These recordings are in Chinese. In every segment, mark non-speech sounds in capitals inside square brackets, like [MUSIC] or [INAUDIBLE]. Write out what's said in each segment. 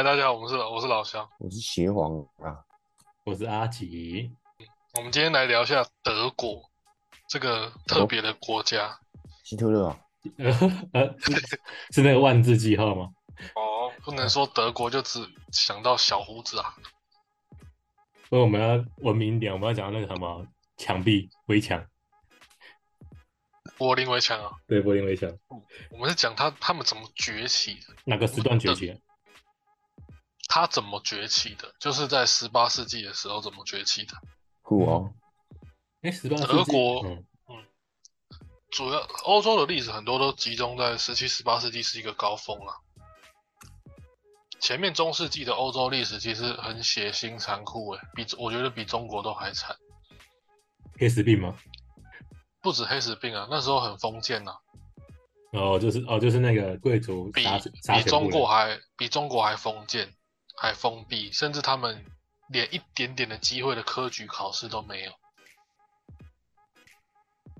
嗨，大家好，我们是我是老乡，我是邪皇啊，我是阿吉。我们今天来聊一下德国这个特别的国家。希特勒啊，[LAUGHS] 呃，是是那个万字记号吗？[LAUGHS] 哦，不能说德国就只想到小胡子啊。所以我们要文明一点，我们要讲那个什么墙壁围墙，柏林围墙啊，对，柏林围墙，我们是讲他他们怎么崛起的，哪个时段崛起的？他怎么崛起的，就是在十八世纪的时候怎么崛起的。酷哦，哎，十八世纪德国嗯主要欧洲的历史很多都集中在十七、十八世纪是一个高峰啊。前面中世纪的欧洲历史其实很血腥残酷，诶，比我觉得比中国都还惨。黑死病吗？不止黑死病啊，那时候很封建呐、哦，就是哦，就是那个贵族比杀杀比中国还比中国还封建，还封闭，甚至他们连一点点的机会的科举考试都没有，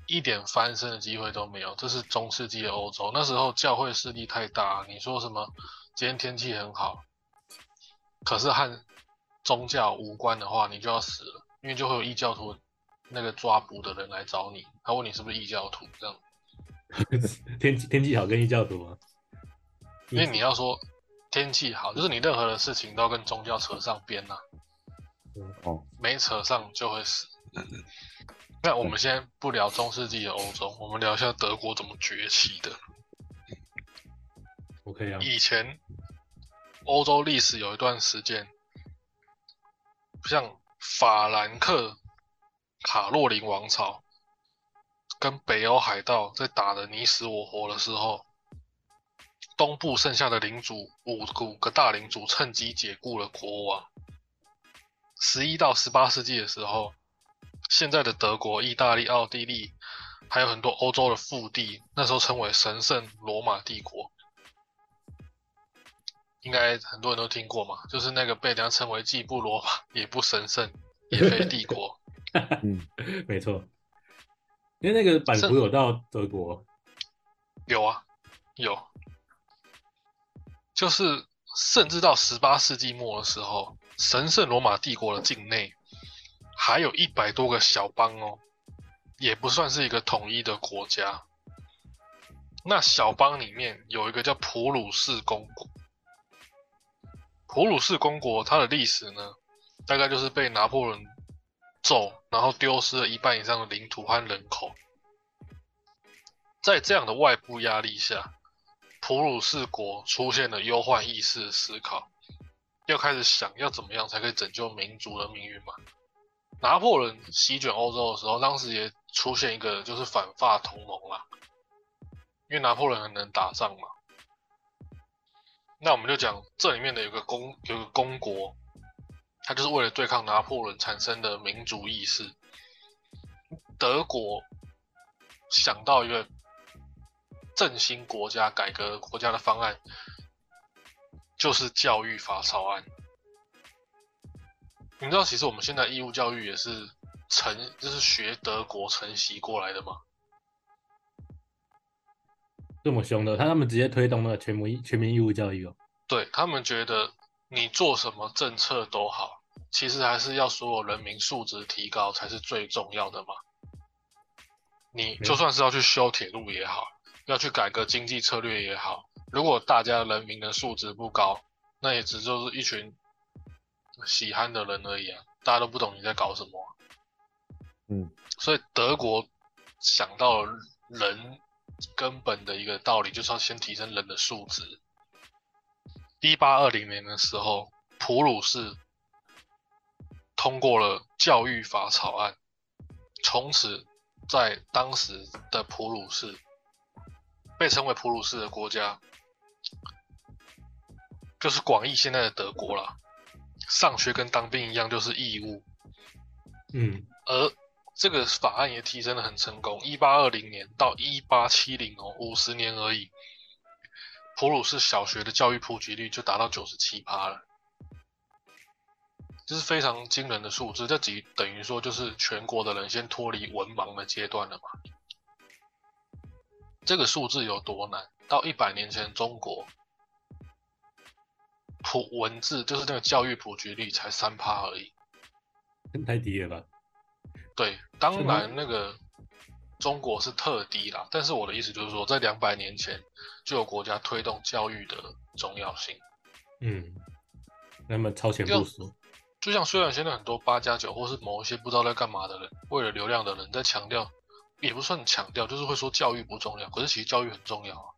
一点翻身的机会都没有。这是中世纪的欧洲，那时候教会势力太大。你说什么？今天天气很好，可是和宗教无关的话，你就要死了，因为就会有异教徒那个抓捕的人来找你，他问你是不是异教徒，这样。[LAUGHS] 天气天气好跟异教徒啊，因为你要说天气好，就是你任何的事情都要跟宗教扯上边呐、哦，没扯上就会死。那我们先不聊中世纪的欧洲，我们聊一下德国怎么崛起的。OK 啊，以前欧洲历史有一段时间，像法兰克卡洛林王朝跟北欧海盗在打的你死我活的时候，东部剩下的领主五五个大领主趁机解雇了国王。十一到十八世纪的时候，现在的德国、意大利、奥地利，还有很多欧洲的腹地，那时候称为神圣罗马帝国。应该很多人都听过嘛，就是那个被人家称为既不罗马也不神圣也非帝国。[LAUGHS] 嗯，没错，因为那个版图有到德国，有啊，有，就是甚至到十八世纪末的时候，神圣罗马帝国的境内还有一百多个小邦哦，也不算是一个统一的国家。那小邦里面有一个叫普鲁士公国，普鲁士公国它的历史呢，大概就是被拿破仑揍，然后丢失了一半以上的领土和人口。在这样的外部压力下，普鲁士国出现了忧患意识的思考，要开始想要怎么样才可以拯救民族的命运嘛。拿破仑席卷欧洲的时候，当时也出现一个就是反法同盟啦，因为拿破仑很能打仗嘛。那我们就讲这里面的有个公有个公国，它就是为了对抗拿破仑产生的民族意识。德国想到一个振兴国家、改革国家的方案，就是教育法草案。你知道，其实我们现在义务教育也是承，就是学德国承袭过来的嘛。这么凶的，他他们直接推动了全民全民义务教育哦。对他们觉得你做什么政策都好，其实还是要所有人民素质提高才是最重要的嘛。你就算是要去修铁路也好，要去改革经济策略也好，如果大家人民的素质不高，那也只就是一群喜憨的人而已啊，大家都不懂你在搞什么啊、嗯，所以德国想到了人根本的一个道理，就是要先提升人的素质。一八二零年的时候，普鲁士通过了教育法草案，从此在当时的普鲁士被称为普鲁士的国家，就是广义现在的德国啦。上学跟当兵一样，就是义务。嗯，而这个法案也提升的很成功，一八二零年到一八七零哦，五十年而已，普鲁士小学的教育普及率就达到九十七趴了，这是非常惊人的数字。这几等于说就是全国的人先脱离文盲的阶段了嘛。这个数字有多难？到一百年前中国普文字，就是那个教育普及率才三趴而已。[LAUGHS] 太低了吧？对，当然那个中国是特低啦，但是我的意思就是说，在两百年前就有国家推动教育的重要性。嗯，那么超前部署，就像虽然现在很多八加九或是某一些不知道在干嘛的人，为了流量的人在强调，也不算强调，就是会说教育不重要，可是其实教育很重要啊。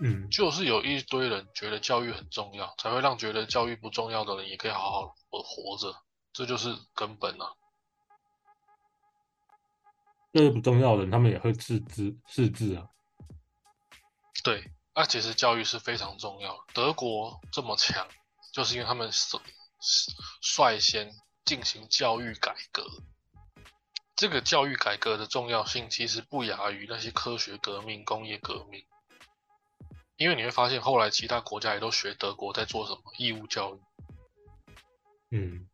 嗯，就是有一堆人觉得教育很重要，才会让觉得教育不重要的人也可以好好活活着，这就是根本啊。这个不重要的人，他们也会自知自知啊。对，那、其实教育是非常重要的。德国这么强，就是因为他们率率先进行教育改革。这个教育改革的重要性其实不亚于那些科学革命、工业革命，因为你会发现后来其他国家也都学德国在做什么义务教育，嗯，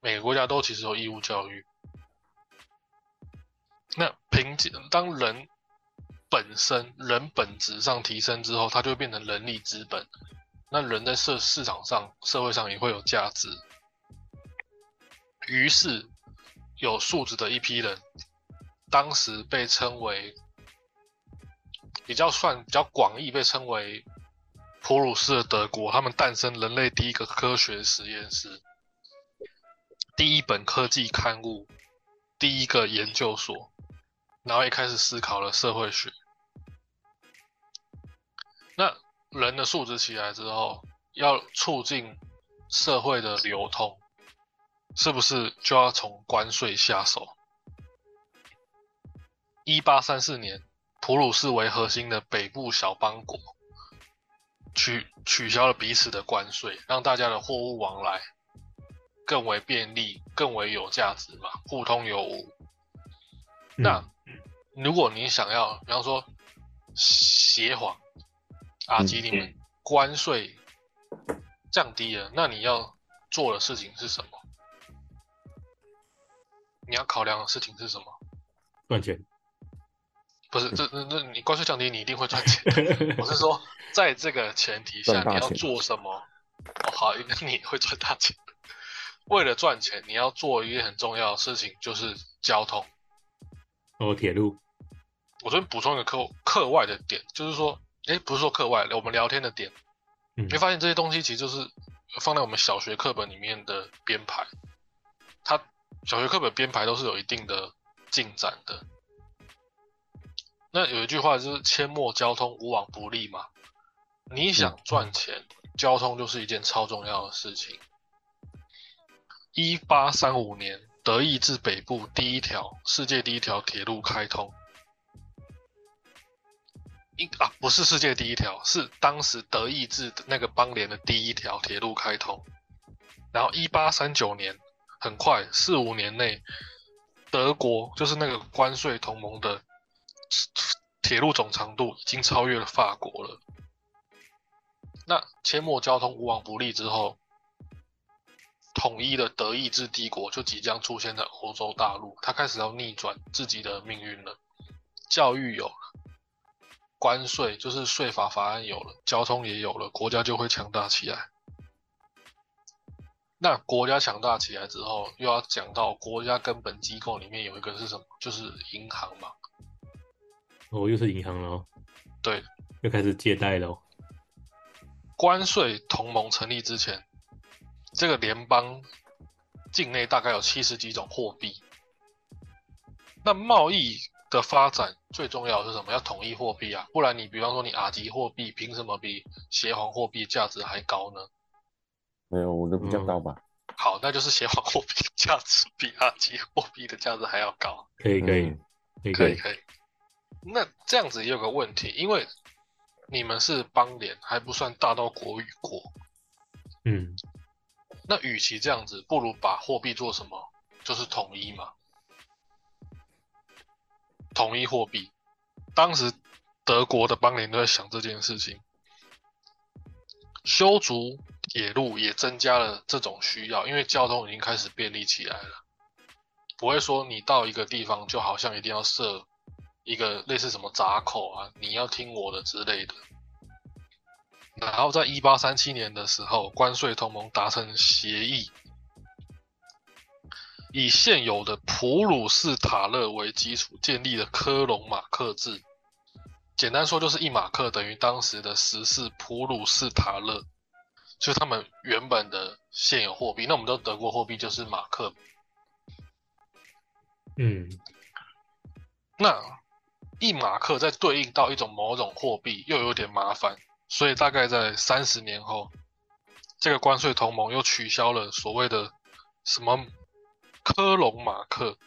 每个国家都其实有义务教育。那凭借当人本身人本质上提升之后，它就会变成人力资本。那人在社市场上、社会上也会有价值。于是，有素质的一批人，当时被称为比较算比较广义被称为普鲁士的德国，他们诞生人类第一个科学实验室，第一本科技刊物，第一个研究所。然后也开始思考了社会学。那人的素质起来之后，要促进社会的流通，是不是就要从关税下手？一八三四年，普鲁士为核心的北部小邦国取取消了彼此的关税，让大家的货物往来更为便利，更为有价值嘛，互通有无。那如果你想要，比方说协皇、阿基你们关税降低了，那你要做的事情是什么？你要考量的事情是什么？赚钱。不是，这那那你关税降低，你一定会赚钱。[LAUGHS] 我是说，在这个前提下，你要做什么？哦，好，那你会赚大钱。为了赚钱，你要做一件很重要的事情，就是交通。哦，铁路。我这边补充一个课课外的点，就是说，哎，不是说课外，我们聊天的点，嗯你会发现这些东西其实就是放在我们小学课本里面的编排，它小学课本编排都是有一定的进展的。那有一句话就是“阡陌交通，无往不利”嘛。你想赚钱，交通就是一件超重要的事情。一八三五年，德意志北部第一条世界第一条铁路开通。一啊，不是世界第一条，是当时德意志的那个邦联的第一条铁路开通。然后一八三九年，很快四五年内，德国就是那个关税同盟的铁路总长度已经超越了法国了。那阡陌交通无往不利之后，统一的德意志帝国就即将出现在欧洲大陆，它开始要逆转自己的命运了。教育有了。关税就是税法法案有了，交通也有了，国家就会强大起来。那国家强大起来之后，又要讲到国家根本机构里面有一个是什么？就是银行嘛。哦，又是银行了哦，对，又开始借贷了哦。关税同盟成立之前，这个联邦境内大概有七十几种货币。那贸易的发展最重要的是什么？要统一货币啊，不然你比方说你阿吉货币凭什么比协皇货币价值还高呢？没有，我的比较高吧。好，那就是协皇货币的价值比阿吉货币的价值还要高。可以可以嗯可以可以，可以可以。那这样子也有个问题，因为你们是邦联，还不算大到国与国。嗯那与其这样子，不如把货币做什么？就是统一嘛。统一货币，当时德国的邦联都在想这件事情。修筑野路也增加了这种需要，因为交通已经开始便利起来了。不会说你到一个地方就好像一定要设一个类似什么闸口啊，你要听我的之类的。然后在一八三七年的时候，关税同盟达成协议，以现有的普鲁士塔勒为基础建立了科隆马克制。简单说就是一马克等于当时的十四普鲁士塔勒，就是他们原本的现有货币。那我们都德国货币就是马克。嗯，那一马克再对应到一种某种货币，又有点麻烦。所以大概在三十年后，这个关税同盟又取消了所谓的什么科隆马克，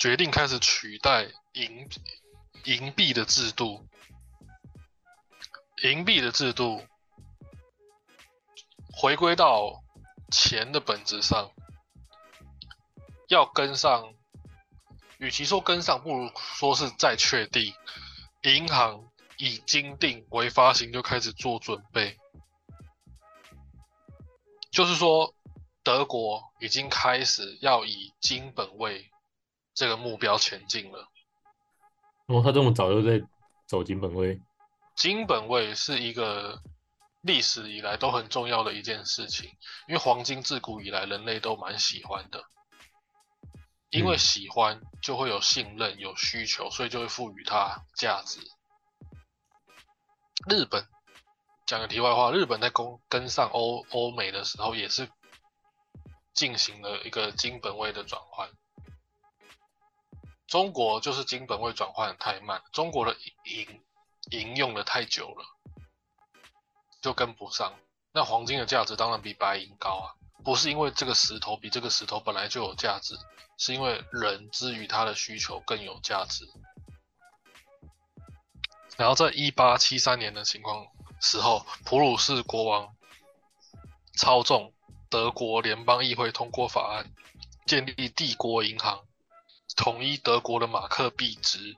决定开始取代银银币的制度。银币的制度回归到钱的本质上，要跟上，与其说跟上，不如说是再确定银行。以金定为发行就开始做准备，就是说德国已经开始要以金本位这个目标前进了。哦，他这么早就在走金本位？金本位是一个历史以来都很重要的一件事情，因为黄金自古以来人类都蛮喜欢的，因为喜欢就会有信任、有需求，所以就会赋予它价值。日本讲个题外话，日本在跟跟上欧欧美的时候，也是进行了一个金本位的转换。中国就是金本位转换太慢，中国的银银用的太久了，就跟不上。那黄金的价值当然比白银高啊，不是因为这个石头比这个石头本来就有价值，是因为人之于它的需求更有价值。然后在一八七三年的情况时候，普鲁士国王操纵德国联邦议会通过法案，建立帝国银行，统一德国的马克币值，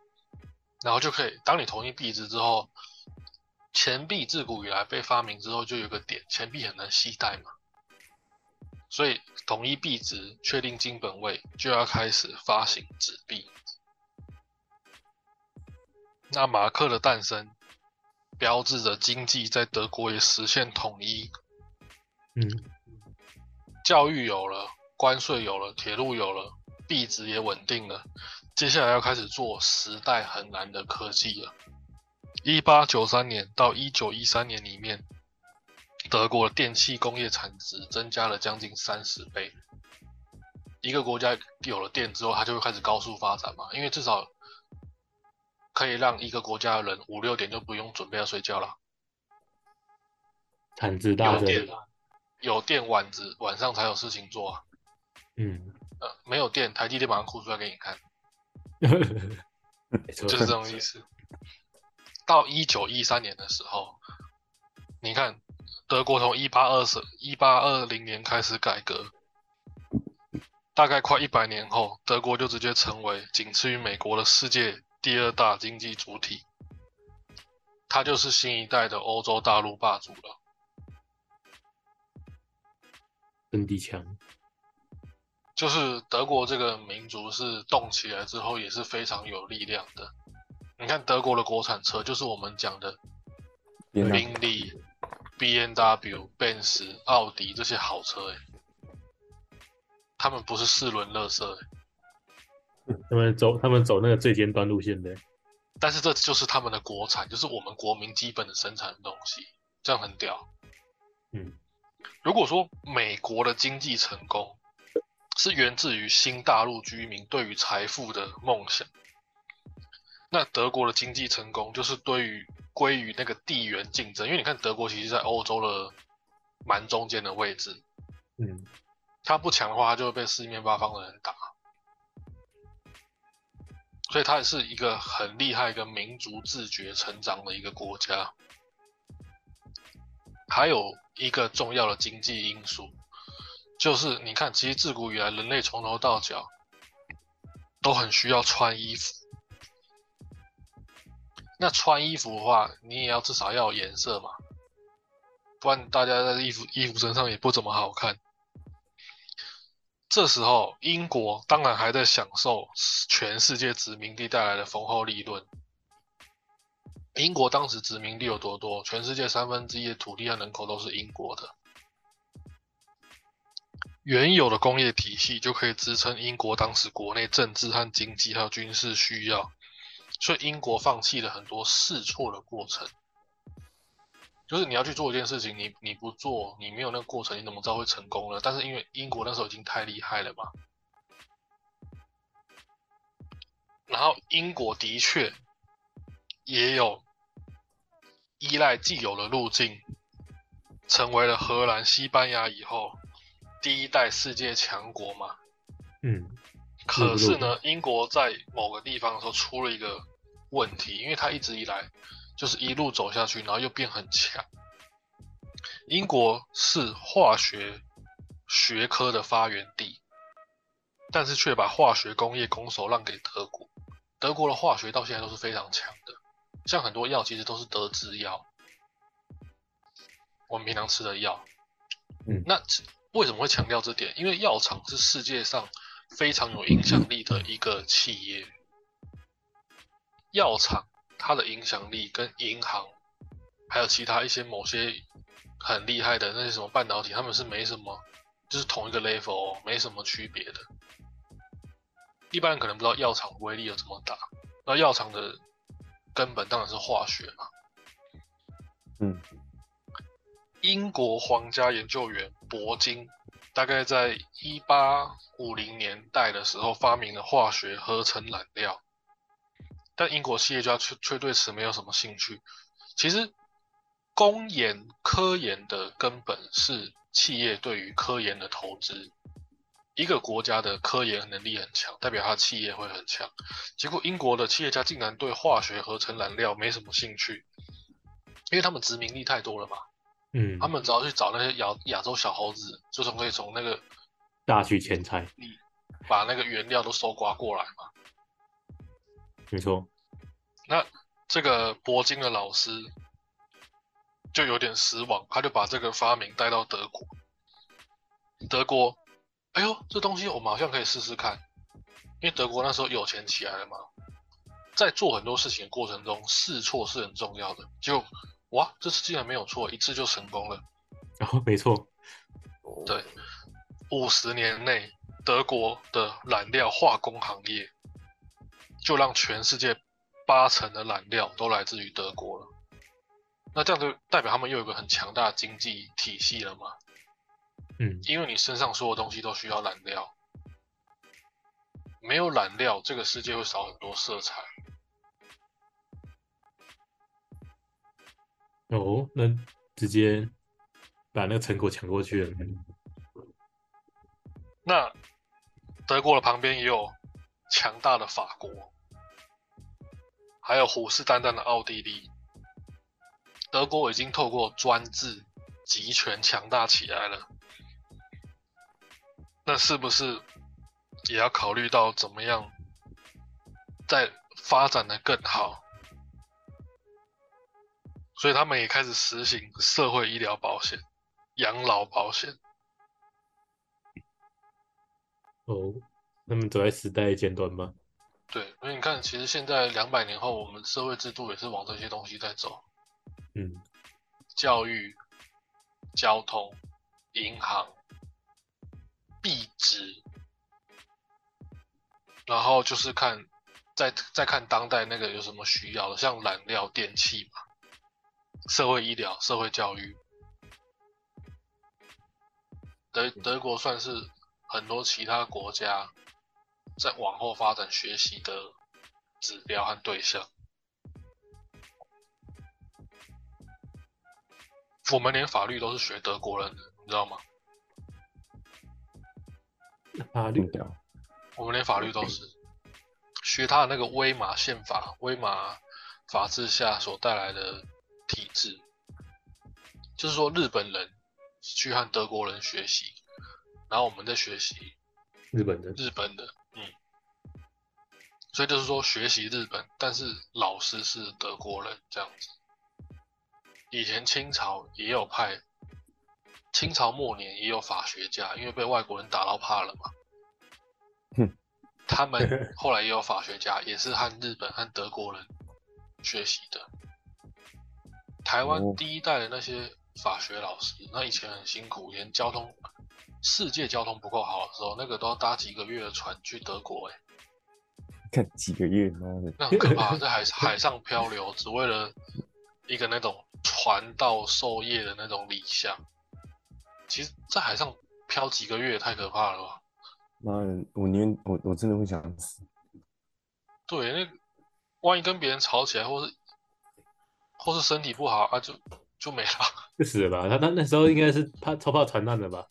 然后就可以，当你统一币值之后，钱币自古以来被发明之后就有个点，钱币很难携带嘛，所以统一币值，确定金本位，就要开始发行纸币。那马克的诞生，标志着经济在德国也实现统一。嗯，教育有了，关税有了，铁路有了，币值也稳定了。接下来要开始做时代很难的科技了。一八九三年到一九一三年里面，德国的电气工业产值增加了将近三十倍。一个国家有了电之后，它就会开始高速发展嘛，因为至少。可以让一个国家的人五六点就不用准备要睡觉了。产值大增，有电晚子晚上才有事情做啊。嗯，呃，没有电，台积电马上哭出来给你看。[LAUGHS] 就是这种意思。到一九一三年的时候，你看德国从一八二十一八二零年开始改革，大概快一百年后，德国就直接成为仅次于美国的世界。第二大经济主体，它就是新一代的欧洲大陆霸主了。真地强，就是德国这个民族是动起来之后也是非常有力量的。你看德国的国产车，就是我们讲的宾利、B N W、奔驰、奥迪这些好车，哎，他们不是四轮乐色，哎。他们走，他们走那个最尖端路线的，但是这就是他们的国产，就是我们国民基本的生产东西，这样很屌。嗯，如果说美国的经济成功是源自于新大陆居民对于财富的梦想，那德国的经济成功就是对于归于那个地缘竞争，因为你看德国其实在欧洲的蛮中间的位置，嗯，他不强的话，他就会被四面八方的人打。所以它也是一个很厉害、一个民族自觉成长的一个国家。还有一个重要的经济因素，就是你看，其实自古以来，人类从头到脚都很需要穿衣服。那穿衣服的话，你也要至少要有颜色嘛，不然大家在衣服衣服身上也不怎么好看。这时候，英国当然还在享受全世界殖民地带来的丰厚利润。英国当时殖民地有多多？全世界三分之一的土地和人口都是英国的。原有的工业体系就可以支撑英国当时国内政治和经济还有军事需要，所以英国放弃了很多试错的过程。就是你要去做一件事情，你你不做，你没有那个过程，你怎么知道会成功呢？但是因为英国那时候已经太厉害了嘛，然后英国的确也有依赖既有的路径，成为了荷兰、西班牙以后第一代世界强国嘛。嗯，可是呢，英国在某个地方的时候出了一个问题，因为他一直以来就是一路走下去，然后又变很强。英国是化学学科的发源地，但是却把化学工业拱手让给德国。德国的化学到现在都是非常强的，像很多药其实都是德制药，我们平常吃的药。嗯那为什么会强调这点？因为药厂是世界上非常有影响力的一个企业，药厂它的影响力跟银行还有其他一些某些很厉害的那些什么半导体，他们是没什么，就是同一个 level，哦没什么区别的。一般人可能不知道药厂威力有这么大，那药厂的根本当然是化学嘛。嗯，英国皇家研究员铂金大概在一八五零年代的时候发明了化学合成染料，但英国企业家却却对此没有什么兴趣。其实，公研科研的根本是企业对于科研的投资。一个国家的科研能力很强，代表它的企业会很强。结果英国的企业家竟然对化学合成燃料没什么兴趣，因为他们殖民地太多了嘛。嗯，他们只要去找那些亚亚洲小猴子，就从可以从那个大取钱财，把那个原料都搜刮过来嘛。没错。那这个铂金的老师就有点失望，他就把这个发明带到德国。德国，哎呦，这东西我们好像可以试试看，因为德国那时候有钱起来了嘛，在做很多事情的过程中，试错是很重要的。就哇，这次竟然没有错，一次就成功了。然后没错，对，五十年内，德国的染料化工行业就让全世界八成的染料都来自于德国了。那这样就代表他们又有一个很强大的经济体系了嘛？嗯，因为你身上所有东西都需要染料，没有染料，这个世界会少很多色彩。哦，那直接把那个成果抢过去了。那德国的旁边也有强大的法国，还有虎视眈眈的奥地利。德国已经透过专制集权强大起来了，那是不是也要考虑到怎么样再发展的更好？所以他们也开始实行社会医疗保险、养老保险。哦，他们走在时代的尖端吗？对，所以你看，其实现在两百年后，我们社会制度也是往这些东西在走，嗯，教育、交通、银行、币值，然后就是看再再看当代那个有什么需要的，像燃料、电器嘛，社会医疗、社会教育。德德国算是很多其他国家在往后发展学习的指标和对象。我们连法律都是学德国人的，你知道吗？法律定掉。我们连法律都是学他的那个威玛宪法、威玛法治下所带来的体制，就是说日本人去和德国人学习，然后我们在学习日本的，日本的，嗯，所以就是说学习日本，但是老师是德国人这样子。以前清朝也有派，清朝末年也有法学家，因为被外国人打到怕了嘛。哼，[LAUGHS] 他们 [LAUGHS] 后来也有法学家，也是和日本和德国人学习的。台湾哦第一代的那些法学老师，那以前很辛苦，连交通世界交通不够好的时候，那个都要搭几个月的船去德国、欸，[LAUGHS] 看几个月，妈的，那很可怕，在海海上漂流，只为了一个那种传道授业的那种理想。其实，在海上漂几个月也太可怕了吧？妈的，我宁愿我我真的会想死。对，那万一跟别人吵起来，或是或是身体不好啊，就就没了。[LAUGHS] 就死了吧？他他那时候应该是怕超怕传难的吧？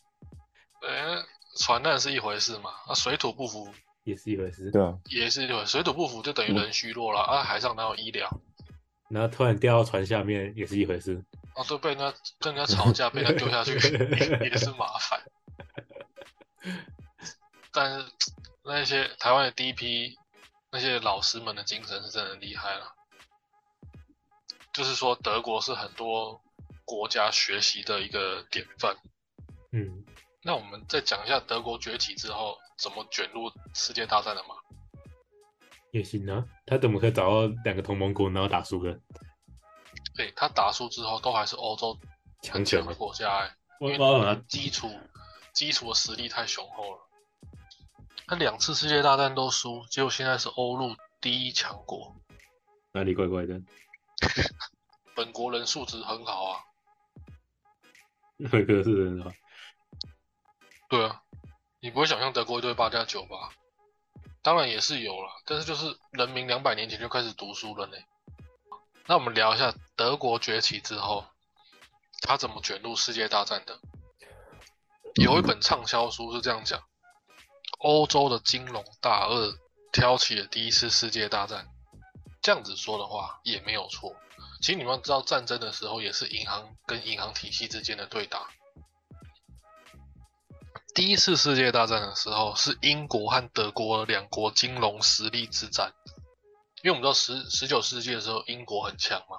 对，那船难是一回事嘛，啊，水土不服也是一回事。对啊，也是一回事，水土不服就等于人虚弱了啊，海上哪有医疗？然后突然掉到船下面也是一回事。哦，对，被人家跟人家吵架，被人家丢下去也 [LAUGHS] 也是麻烦。但是那些台湾的第一批那些老师们的精神是真的厉害了，就是说德国是很多国家学习的一个典范。嗯，那我们再讲一下德国崛起之后怎么卷入世界大战的吗？也行啊。他怎么可以找到两个同盟国，然后打输了？对他打输之后，都还是欧洲很强权吗？国家、欸，我因为基础基础的实力太雄厚了。他两次世界大战都输，结果现在是欧陆第一强国，哪里怪怪的？本国人素质很好啊。那个是人啊，对啊，你不会想象德国一队八加九吧？当然也是有了，但是就是人民两百年前就开始读书了呢。那我们聊一下德国崛起之后，他怎么卷入世界大战的？有一本畅销书是这样讲：欧洲的金融大鳄挑起了第一次世界大战。这样子说的话也没有错。其实你们知道，战争的时候也是银行跟银行体系之间的对打。第一次世界大战的时候，是英国和德国两国金融实力之战。因为我们知道十十九世纪的时候，英国很强嘛，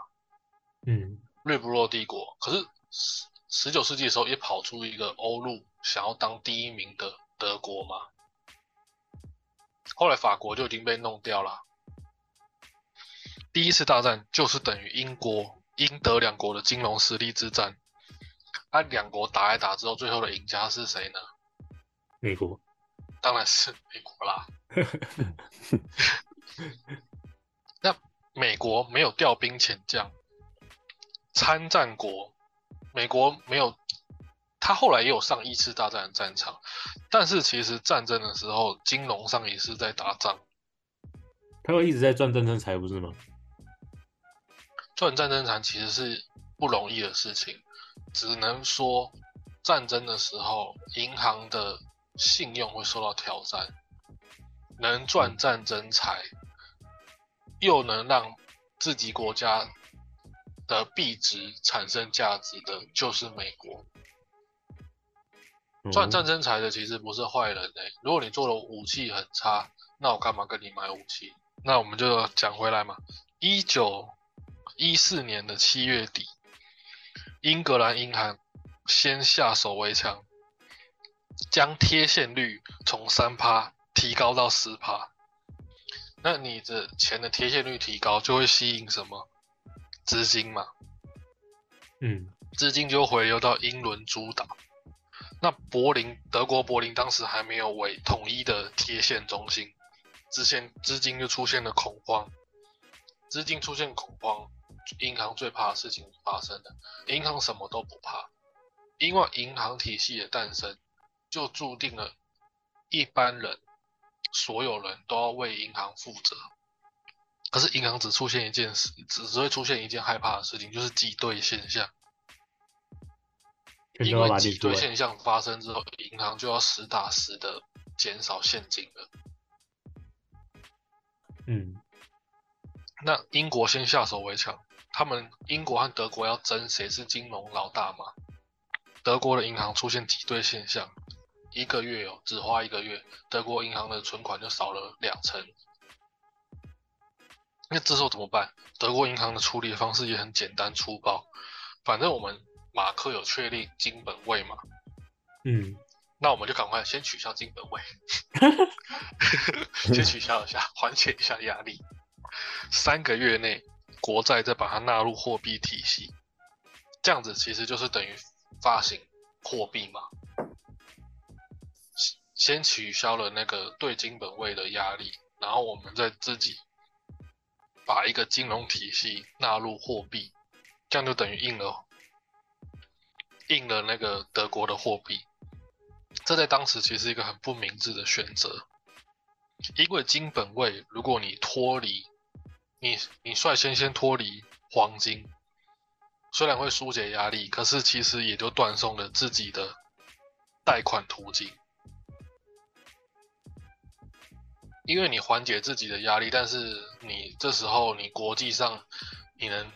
嗯，日不落帝国。可是十十九世纪的时候，也跑出一个欧陆想要当第一名的德国嘛。后来法国就已经被弄掉了。第一次大战就是等于英国、英德两国的金融实力之战。啊，两国打来打之后，最后的赢家是谁呢？美国当然是美国啦。[LAUGHS] 那美国没有调兵遣将，参战国，美国没有，他后来也有上一次大战的战场，但是其实战争的时候，金融上也是在打仗，他会一直在赚战争财，不是吗？赚战争财其实是不容易的事情，只能说战争的时候，银行的信用会受到挑战，能赚战争财，又能让自己国家的币值产生价值的，就是美国。赚哦战争财的其实不是坏人哎、如果你做的武器很差，那我干嘛跟你买武器？那我们就讲回来嘛，一九一四年的七月底，英格兰银行先下手为强，将贴现率从三趴提高到十趴。那你的钱的贴现率提高，就会吸引什么资金嘛？嗯，资金就回流到英伦诸岛。那柏林，德国柏林当时还没有为统一的贴现中心，之前资金就出现了恐慌，资金出现恐慌，银行最怕的事情发生了。银行什么都不怕，因为银行体系的诞生，就注定了一般人，所有人都要为银行负责。可是银行只出现一件事，只只会出现一件害怕的事情，就是挤兑现象。因为挤兑。现象发生之后，银行就要实打实的减少现金了。嗯，那英国先下手为强，他们英国和德国要争谁是金融老大嘛？德国的银行出现挤兑现象，一个月哦，只花一个月，德国银行的存款就少了两成。那这时候怎么办？德国银行的处理方式也很简单粗暴，反正我们马克有确立金本位嘛，嗯，那我们就赶快先取消金本位，[LAUGHS] 先取消一下，缓解一下压力。三个月内，国债再把它纳入货币体系，这样子其实就是等于发行货币嘛，先取消了那个对金本位的压力，然后我们再自己把一个金融体系纳入货币，这样就等于印了印了那个德国的货币。这在当时其实一个很不明智的选择，因为金本位，如果你脱离你你率先先脱离黄金，虽然会疏解压力，可是其实也就断送了自己的贷款途径。因为你缓解自己的压力，但是你这时候你国际上你能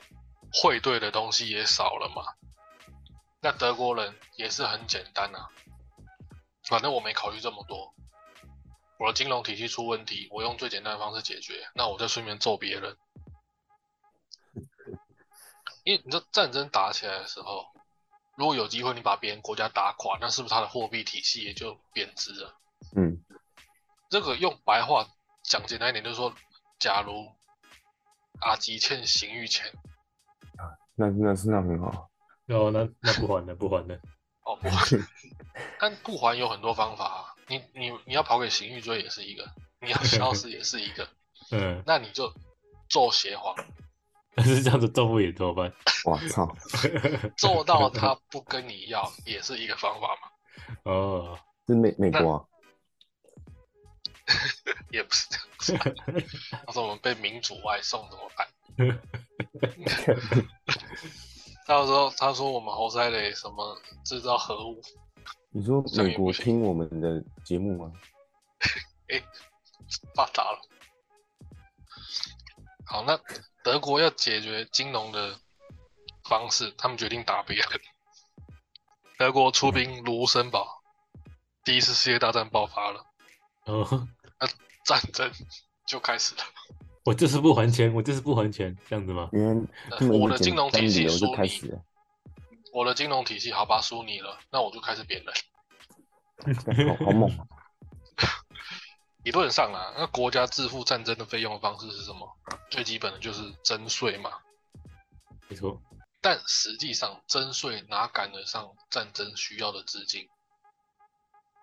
汇兑的东西也少了嘛？那德国人也是很简单啊，反正我没考虑这么多，我的金融体系出问题，我用最简单的方式解决，那我就顺便揍别人。因为你这战争打起来的时候，如果有机会你把别人国家打垮，那是不是他的货币体系也就贬值了？嗯，这个用白话讲简单一点，就是说，假如阿吉欠刑狱钱，那那是那很好。哦，那那不还了，不还了。哦不还，[LAUGHS] 但不还有很多方法啊。你你你要跑给刑狱追也是一个，你要消失也是一个，[LAUGHS] 嗯，那你就做邪皇，但是这样子做不也怎么办？我操！[LAUGHS] 做到他不跟你要也是一个方法嘛。哦，是美美国啊？[LAUGHS] 也不是这样子。[LAUGHS] 他说我们被民主外送怎么办？[LAUGHS] 到时候他说我们侯赛雷什么制造核武，你说美国听我们的节目吗？发达了。好，那德国要解决金融的方式，他们决定打别人。德国出兵卢森堡，第一次世界大战爆发了，哦，那战争就开始了。我就是不还钱，我就是不还钱，这样子吗？我的金融体系输你开始了，我的金融体系好吧输你了，那我就开始扁人。[LAUGHS] 好好猛啊！理论上啦，那国家支付战争的费用的方式是什么？最基本的就是征税嘛。没错，但实际上征税哪赶得上战争需要的资金？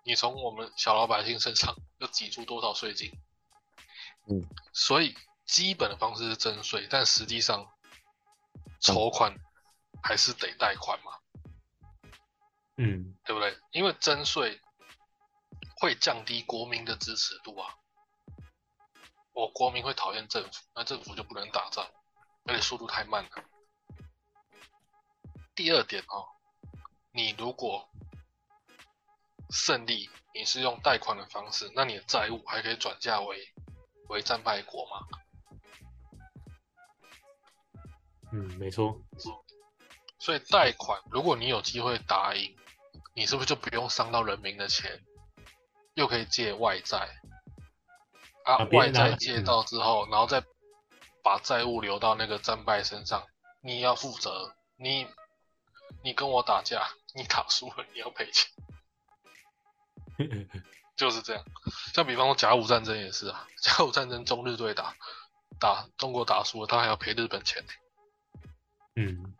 你从我们小老百姓身上又挤出多少税金？嗯，所以基本的方式是征税，但实际上筹款还是得贷款嘛，嗯，对不对？因为征税会降低国民的支持度啊，我国民会讨厌政府，那政府就不能打仗，而且速度太慢了。第二点哦，你如果胜利，你是用贷款的方式，那你的债务还可以转嫁为为战败国吗？嗯，没错，所以贷款，如果你有机会打赢，你是不是就不用伤到人民的钱，又可以借外债啊外债借到之后，然后再把债务留到那个战败身上，你要负责。你你跟我打架，你打输了你要赔钱，[LAUGHS] 就是这样。像比方说甲午战争也是啊，甲午战争中日对打，打中国打输了，他还要赔日本钱。嗯，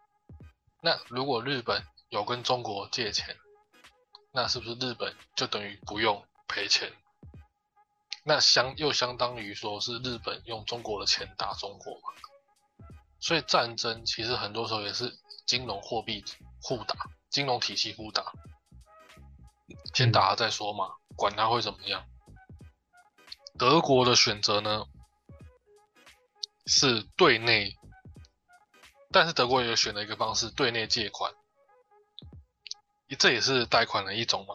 那如果日本有跟中国借钱，那是不是日本就等于不用赔钱？那相又相当于说是日本用中国的钱打中国嘛？所以战争其实很多时候也是金融货币互打，金融体系互打，先打了再说嘛，管他会怎么样。德国的选择呢是对内但是德国也选了一个方式，对内借款，这也是贷款的一种嘛。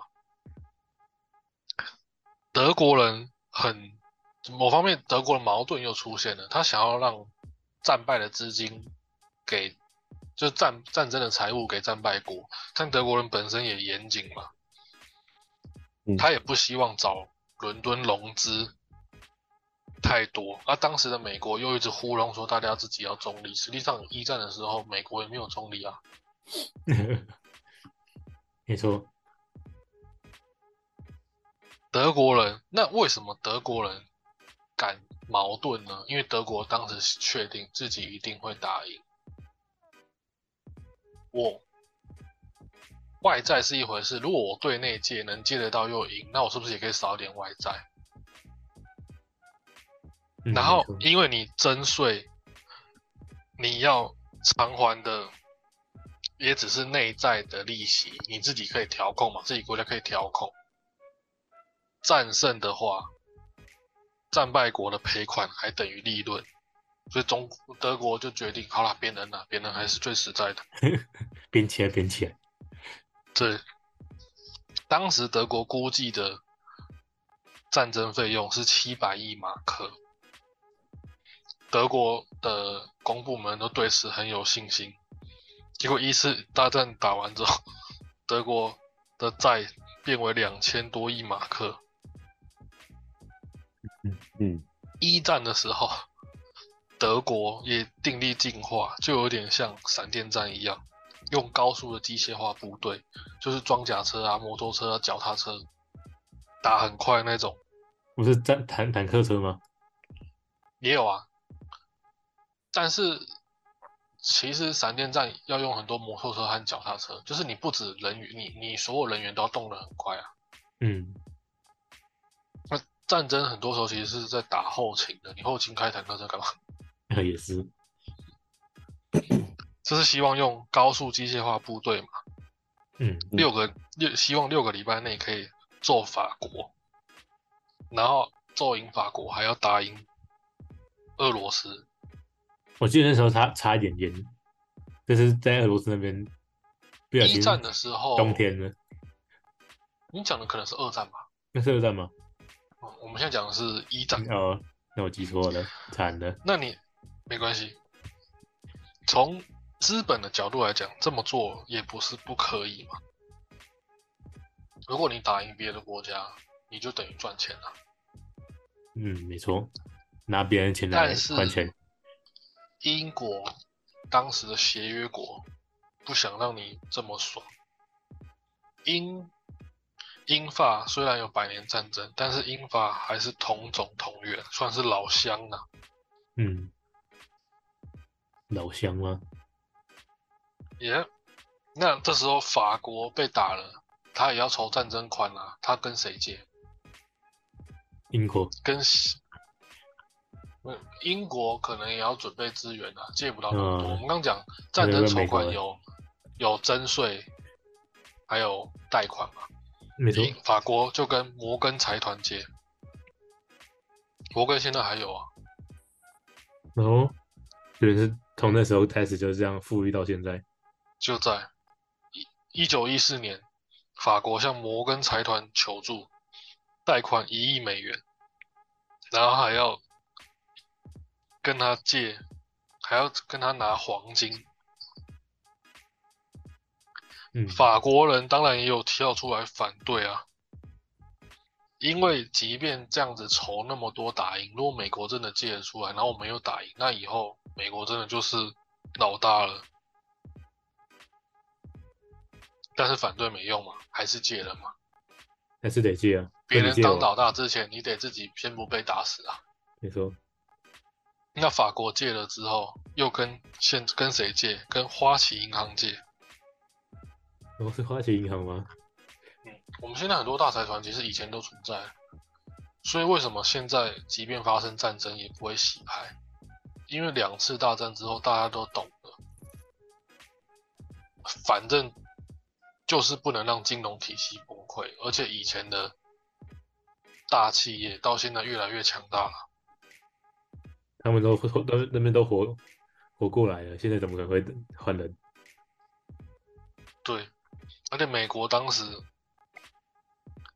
德国人很某方面，德国的矛盾又出现了，他想要让战败的资金给，就是战战争的财物给战败国，但德国人本身也严谨嘛，嗯。他也不希望找伦敦融资太多，而、当时的美国又一直呼隆说大家自己要中立，实际上一战的时候美国也没有中立啊，[LAUGHS] 没错，德国人那为什么德国人敢矛盾呢？因为德国当时确定自己一定会打赢，我外债是一回事，如果我对内借能借得到又赢，那我是不是也可以少一点外债？嗯然后因为你征税，你要偿还的也只是内在的利息，你自己可以调控嘛，自己国家可以调控。战胜的话，战败国的赔款还等于利润，所以中德国就决定好了，别人了，别人还是最实在的。[LAUGHS] 边起来边起来，对，当时德国估计的战争费用是七百亿马克。德国的公部门都对此很有信心，结果一次大战打完之后，德国的债变为两千多亿马克。嗯一战的时候，德国也定力进化，就有点像闪电战一样，用高速的机械化部队，就是装甲车啊、摩托车啊、脚踏车，打很快那种。不是战坦坦克车吗？也有啊，但是其实闪电战要用很多摩托车和脚踏车，就是你不止人员，你你所有人员都要动得很快啊。嗯，那战争很多时候其实是在打后勤的，你后勤开坦克车干嘛？那 [LAUGHS] 也是，[LAUGHS] 这是希望用高速机械化部队嘛，嗯，六个六希望六个礼拜内可以揍法国，然后揍赢法国，还要打赢俄罗斯。我记得那时候差差一点点，就是在俄罗斯那边不小心一战的时候，冬天呢，你讲的可能是二战吧？那是二战吗？嗯我们现在讲的是一战。哦，那我记错了，惨了，那你没关系，从资本的角度来讲，这么做也不是不可以嘛。如果你打赢别的国家，你就等于赚钱了。嗯，没错，拿别人钱来还钱，英国当时的协约国不想让你这么爽。英英法虽然有百年战争，但是英法还是同种同源，算是老乡啊。嗯，老乡吗？也、那这时候法国被打了，他也要筹战争款啊。他跟谁借？英国，跟英国可能也要准备资源啊，借不到那么多。嗯我们刚讲战争筹款有有征税，还有贷款嘛。没错，法国就跟摩根财团借，摩根现在还有啊。然后就是从那时候开始就是这样富裕到现在，就在一一九一四年，法国向摩根财团求助，贷款一亿美元，然后还要跟他借，还要跟他拿黄金。嗯，法国人当然也有跳出来反对啊，因为即便这样子筹那么多打赢，如果美国真的借得出来，然后我们又打赢，那以后美国真的就是老大了。但是反对没用嘛，还是借了嘛。还是得借啊，别人当老大之前，你得自己先不被打死啊。没错，那法国借了之后，又跟现跟谁借？跟花旗银行借。我是花旗银行吗？嗯，我们现在很多大财团其实以前都存在，所以为什么现在即便发生战争也不会洗牌？因为两次大战之后大家都懂了，反正就是不能让金融体系崩溃，而且以前的大企业到现在越来越强大了。他们都活都那边都活活过来了，现在怎么可能会换人？对，而且美国当时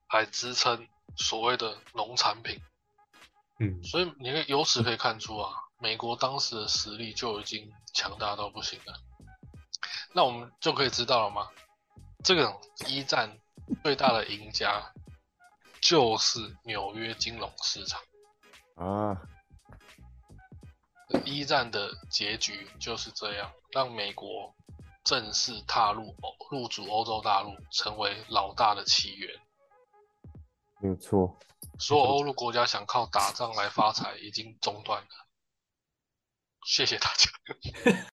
还支撑所谓的农产品。嗯，所以你可以由此可以看出啊，美国当时的实力就已经强大到不行了。那我们就可以知道了吗？这个一战最大的赢家就是纽约金融市场。啊，一战的结局就是这样，让美国正式踏入欧入主欧洲大陆，成为老大的起源。没有错。所有欧陆国家想靠打仗来发财已经中断了。谢谢大家。[LAUGHS]